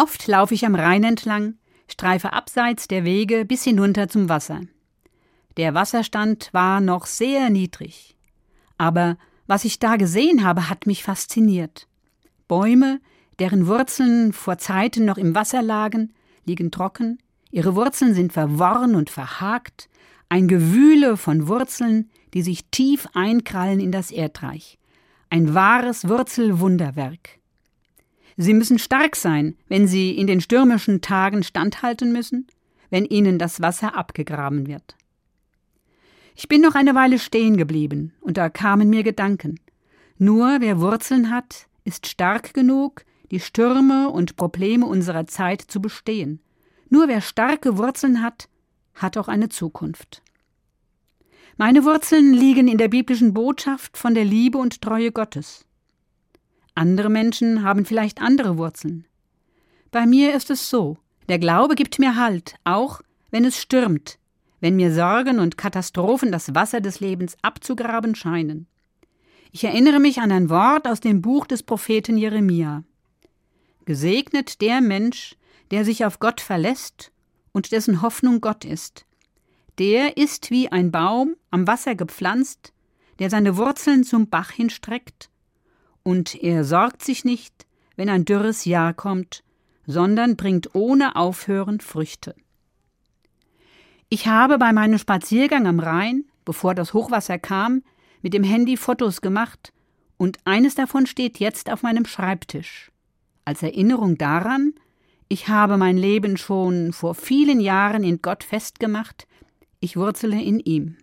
Oft laufe ich am Rhein entlang, streife abseits der Wege bis hinunter zum Wasser. Der Wasserstand war noch sehr niedrig. Aber was ich da gesehen habe, hat mich fasziniert. Bäume, deren Wurzeln vor Zeiten noch im Wasser lagen, liegen trocken, ihre Wurzeln sind verworren und verhakt, ein Gewühle von Wurzeln, die sich tief einkrallen in das Erdreich. Ein wahres Wurzelwunderwerk. Sie müssen stark sein, wenn sie in den stürmischen Tagen standhalten müssen, wenn ihnen das Wasser abgegraben wird. Ich bin noch eine Weile stehen geblieben, und da kamen mir Gedanken. Nur wer Wurzeln hat, ist stark genug, die Stürme und Probleme unserer Zeit zu bestehen. Nur wer starke Wurzeln hat, hat auch eine Zukunft. Meine Wurzeln liegen in der biblischen Botschaft von der Liebe und Treue Gottes. Andere Menschen haben vielleicht andere Wurzeln. Bei mir ist es so, der Glaube gibt mir Halt, auch wenn es stürmt, wenn mir Sorgen und Katastrophen das Wasser des Lebens abzugraben scheinen. Ich erinnere mich an ein Wort aus dem Buch des Propheten Jeremia. Gesegnet der Mensch, der sich auf Gott verlässt und dessen Hoffnung Gott ist. Der ist wie ein Baum am Wasser gepflanzt, der seine Wurzeln zum Bach hinstreckt, und er sorgt sich nicht, wenn ein dürres Jahr kommt, sondern bringt ohne Aufhören Früchte. Ich habe bei meinem Spaziergang am Rhein, bevor das Hochwasser kam, mit dem Handy Fotos gemacht, und eines davon steht jetzt auf meinem Schreibtisch. Als Erinnerung daran, ich habe mein Leben schon vor vielen Jahren in Gott festgemacht, ich wurzele in ihm.